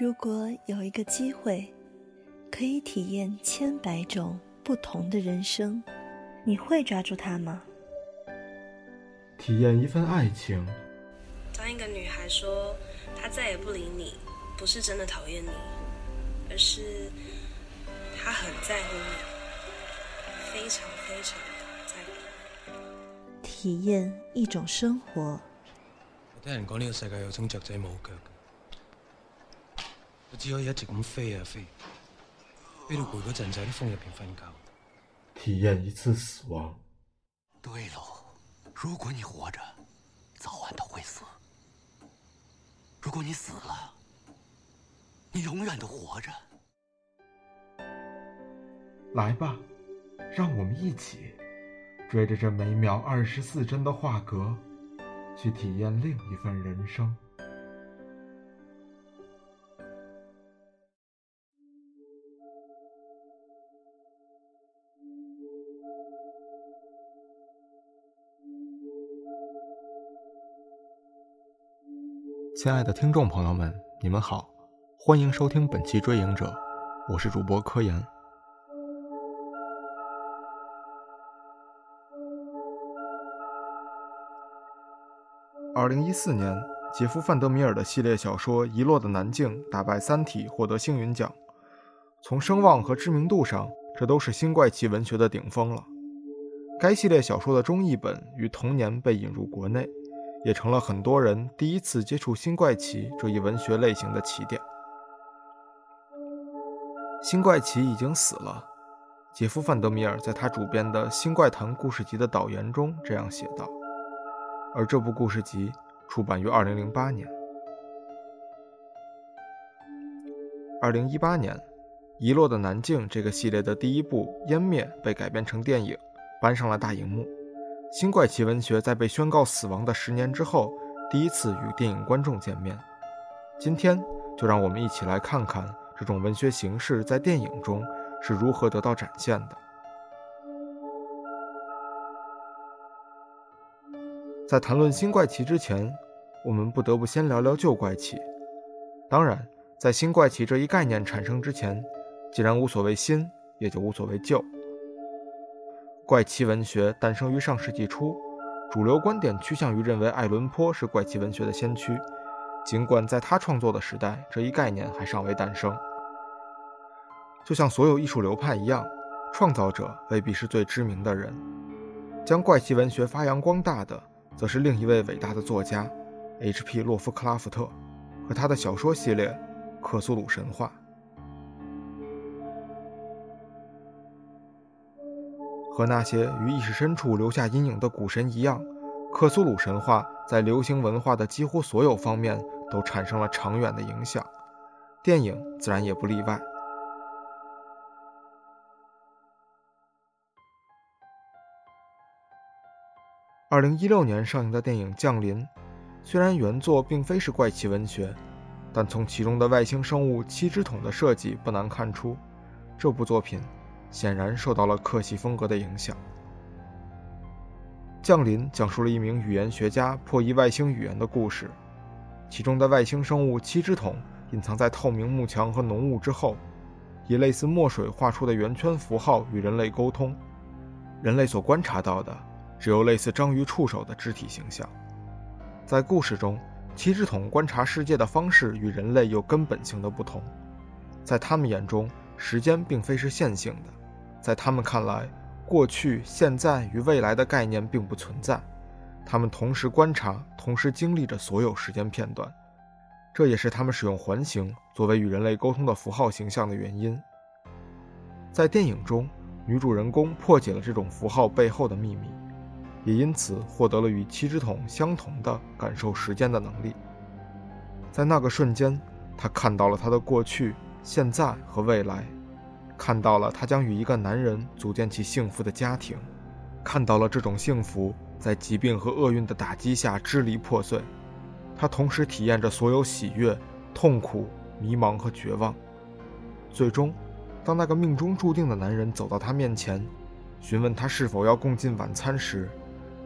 如果有一个机会，可以体验千百种不同的人生，你会抓住它吗？体验一份爱情。当一个女孩说她再也不理你，不是真的讨厌你，而是她很在乎你，非常非常在乎。体验一种生活。我听人讲呢个世界有种雀仔冇脚。我只可以一直咁飞啊飞，飞到攰嗰阵就喺啲风入边瞓觉。体验一次死亡。对喽，如果你活着，早晚都会死；如果你死了，你永远都活着。来吧，让我们一起追着这每秒二十四帧的画格，去体验另一份人生。亲爱的听众朋友们，你们好，欢迎收听本期《追影者》，我是主播科研。二零一四年，杰夫·范德米尔的系列小说《遗落的南境》打败《三体》，获得星云奖。从声望和知名度上，这都是新怪奇文学的顶峰了。该系列小说的中译本于同年被引入国内。也成了很多人第一次接触新怪奇这一文学类型的起点。新怪奇已经死了，杰夫·范德米尔在他主编的《新怪谈故事集》的导言中这样写道。而这部故事集出版于2008年。2018年，《遗落的南境》这个系列的第一部《湮灭》被改编成电影，搬上了大荧幕。新怪奇文学在被宣告死亡的十年之后，第一次与电影观众见面。今天，就让我们一起来看看这种文学形式在电影中是如何得到展现的。在谈论新怪奇之前，我们不得不先聊聊旧怪奇。当然，在新怪奇这一概念产生之前，既然无所谓新，也就无所谓旧。怪奇文学诞生于上世纪初，主流观点趋向于认为爱伦坡是怪奇文学的先驱，尽管在他创作的时代，这一概念还尚未诞生。就像所有艺术流派一样，创造者未必是最知名的人，将怪奇文学发扬光大的，则是另一位伟大的作家 H.P. 洛夫克拉夫特和他的小说系列《克苏鲁神话》。和那些于意识深处留下阴影的古神一样，克苏鲁神话在流行文化的几乎所有方面都产生了长远的影响，电影自然也不例外。二零一六年上映的电影《降临》，虽然原作并非是怪奇文学，但从其中的外星生物七只桶的设计不难看出，这部作品。显然受到了克系风格的影响。降临讲述了一名语言学家破译外星语言的故事，其中的外星生物七只桶隐藏在透明幕墙和浓雾之后，以类似墨水画出的圆圈符号与人类沟通。人类所观察到的只有类似章鱼触手的肢体形象。在故事中，七只桶观察世界的方式与人类有根本性的不同，在他们眼中，时间并非是线性的。在他们看来，过去、现在与未来的概念并不存在，他们同时观察、同时经历着所有时间片段，这也是他们使用环形作为与人类沟通的符号形象的原因。在电影中，女主人公破解了这种符号背后的秘密，也因此获得了与七只桶相同的感受时间的能力。在那个瞬间，她看到了她的过去、现在和未来。看到了他将与一个男人组建起幸福的家庭，看到了这种幸福在疾病和厄运的打击下支离破碎。他同时体验着所有喜悦、痛苦、迷茫和绝望。最终，当那个命中注定的男人走到他面前，询问他是否要共进晚餐时，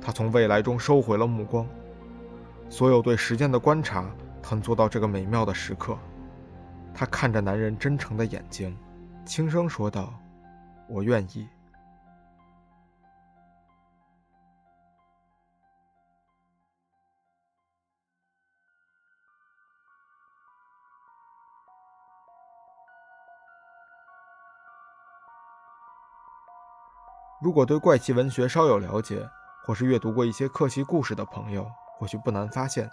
他从未来中收回了目光。所有对时间的观察，探索到这个美妙的时刻。她看着男人真诚的眼睛，轻声说道：“我愿意。”如果对怪奇文学稍有了解，或是阅读过一些客系故事的朋友，或许不难发现，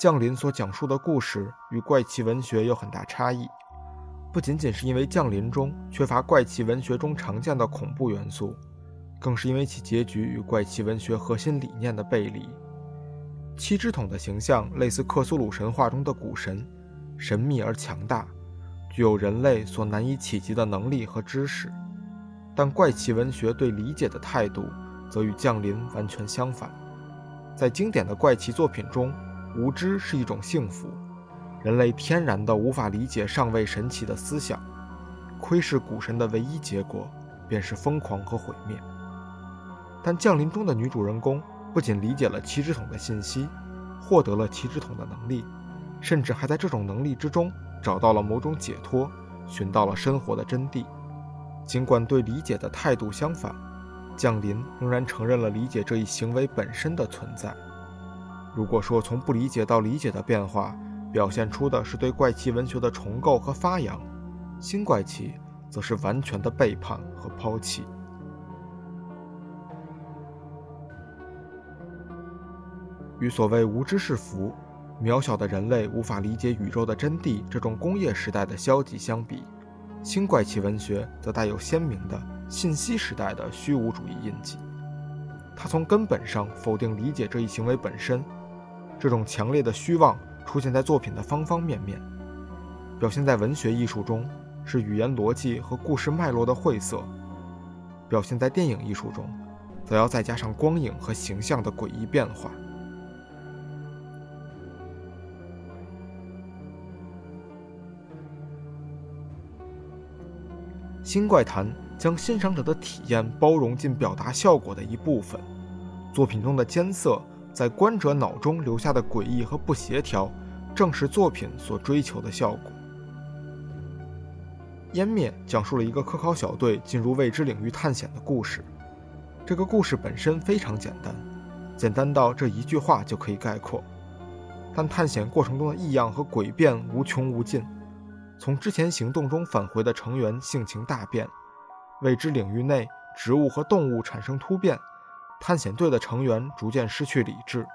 降临所讲述的故事与怪奇文学有很大差异。不仅仅是因为降临中缺乏怪奇文学中常见的恐怖元素，更是因为其结局与怪奇文学核心理念的背离。七只桶的形象类似克苏鲁神话中的古神，神秘而强大，具有人类所难以企及的能力和知识。但怪奇文学对理解的态度，则与降临完全相反。在经典的怪奇作品中，无知是一种幸福，人类天然的无法理解尚未神奇的思想，窥视古神的唯一结果，便是疯狂和毁灭。但降临中的女主人公不仅理解了七只桶的信息，获得了七只桶的能力，甚至还在这种能力之中找到了某种解脱，寻到了生活的真谛。尽管对理解的态度相反，降临仍然承认了理解这一行为本身的存在。如果说从不理解到理解的变化，表现出的是对怪奇文学的重构和发扬，新怪奇则是完全的背叛和抛弃。与所谓无知是福，渺小的人类无法理解宇宙的真谛这种工业时代的消极相比。新怪奇文学则带有鲜明的信息时代的虚无主义印记，它从根本上否定理解这一行为本身。这种强烈的虚妄出现在作品的方方面面，表现在文学艺术中是语言逻辑和故事脉络的晦涩；表现在电影艺术中，则要再加上光影和形象的诡异变化。新怪谈将欣赏者的体验包容进表达效果的一部分。作品中的艰涩，在观者脑中留下的诡异和不协调，正是作品所追求的效果。湮灭讲述了一个科考小队进入未知领域探险的故事。这个故事本身非常简单，简单到这一句话就可以概括。但探险过程中的异样和诡辩无穷无尽。从之前行动中返回的成员性情大变，未知领域内植物和动物产生突变，探险队的成员逐渐失去理智，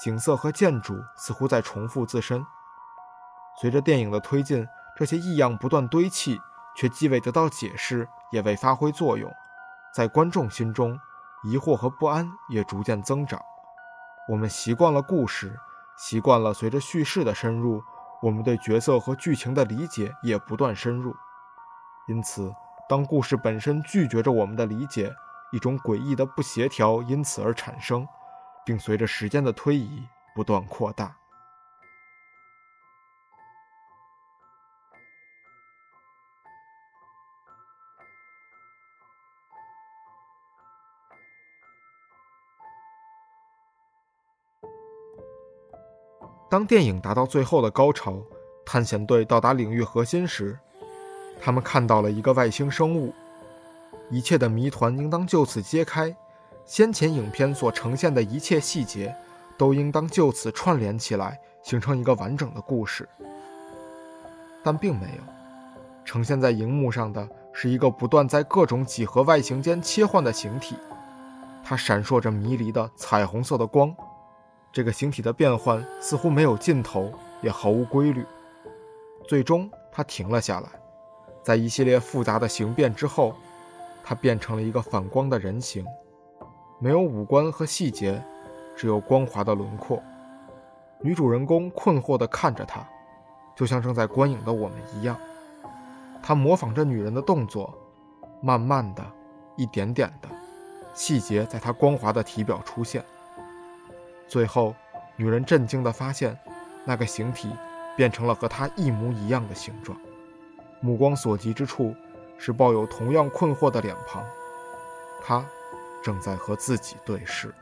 景色和建筑似乎在重复自身。随着电影的推进，这些异样不断堆砌，却既未得到解释，也未发挥作用。在观众心中，疑惑和不安也逐渐增长。我们习惯了故事，习惯了随着叙事的深入。我们对角色和剧情的理解也不断深入，因此，当故事本身拒绝着我们的理解，一种诡异的不协调因此而产生，并随着时间的推移不断扩大。当电影达到最后的高潮，探险队到达领域核心时，他们看到了一个外星生物。一切的谜团应当就此揭开，先前影片所呈现的一切细节都应当就此串联起来，形成一个完整的故事。但并没有，呈现在荧幕上的是一个不断在各种几何外形间切换的形体，它闪烁着迷离的彩虹色的光。这个形体的变换似乎没有尽头，也毫无规律。最终，它停了下来，在一系列复杂的形变之后，它变成了一个反光的人形，没有五官和细节，只有光滑的轮廓。女主人公困惑地看着它，就像正在观影的我们一样。她模仿着女人的动作，慢慢的，一点点的，细节在她光滑的体表出现。最后，女人震惊地发现，那个形体变成了和她一模一样的形状。目光所及之处，是抱有同样困惑的脸庞他正在和自己对视。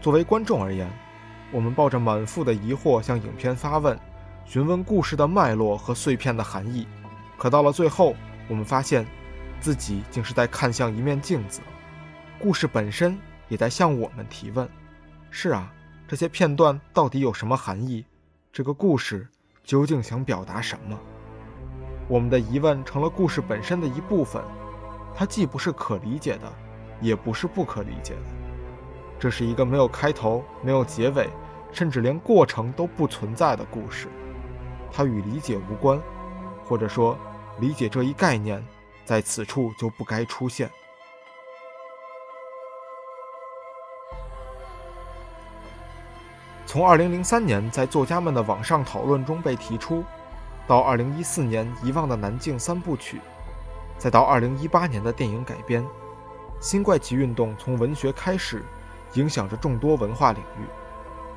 作为观众而言我们抱着满腹的疑惑向影片发问询问故事的脉络和碎片的含义可到了最后我们发现自己竟是在看向一面镜子。故事本身也在向我们提问：是啊，这些片段到底有什么含义？这个故事究竟想表达什么？我们的疑问成了故事本身的一部分，它既不是可理解的，也不是不可理解的。这是一个没有开头、没有结尾，甚至连过程都不存在的故事。它与理解无关，或者说，理解这一概念在此处就不该出现。从2003年在作家们的网上讨论中被提出，到2014年遗忘的南境三部曲，再到2018年的电影改编，新怪奇运动从文学开始，影响着众多文化领域。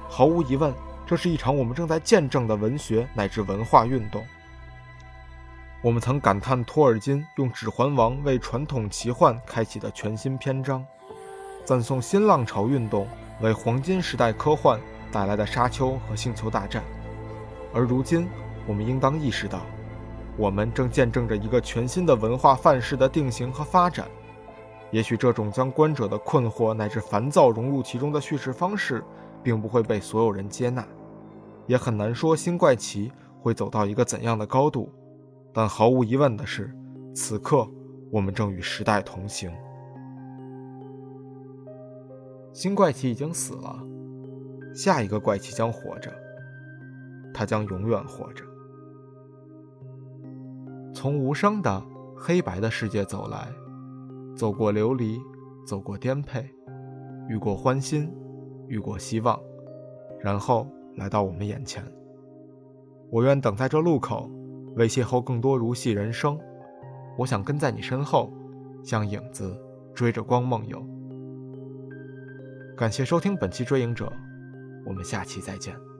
毫无疑问，这是一场我们正在见证的文学乃至文化运动。我们曾感叹托尔金用《指环王》为传统奇幻开启的全新篇章，赞颂新浪潮运动为黄金时代科幻。带来的沙丘和星球大战，而如今，我们应当意识到，我们正见证着一个全新的文化范式的定型和发展。也许这种将观者的困惑乃至烦躁融入其中的叙事方式，并不会被所有人接纳，也很难说新怪奇会走到一个怎样的高度。但毫无疑问的是，此刻我们正与时代同行。新怪奇已经死了。下一个怪奇将活着，他将永远活着。从无声的黑白的世界走来，走过流离，走过颠沛，遇过欢欣，遇过希望，然后来到我们眼前。我愿等在这路口，为邂逅更多如戏人生。我想跟在你身后，像影子追着光梦游。感谢收听本期《追影者》。我们下期再见。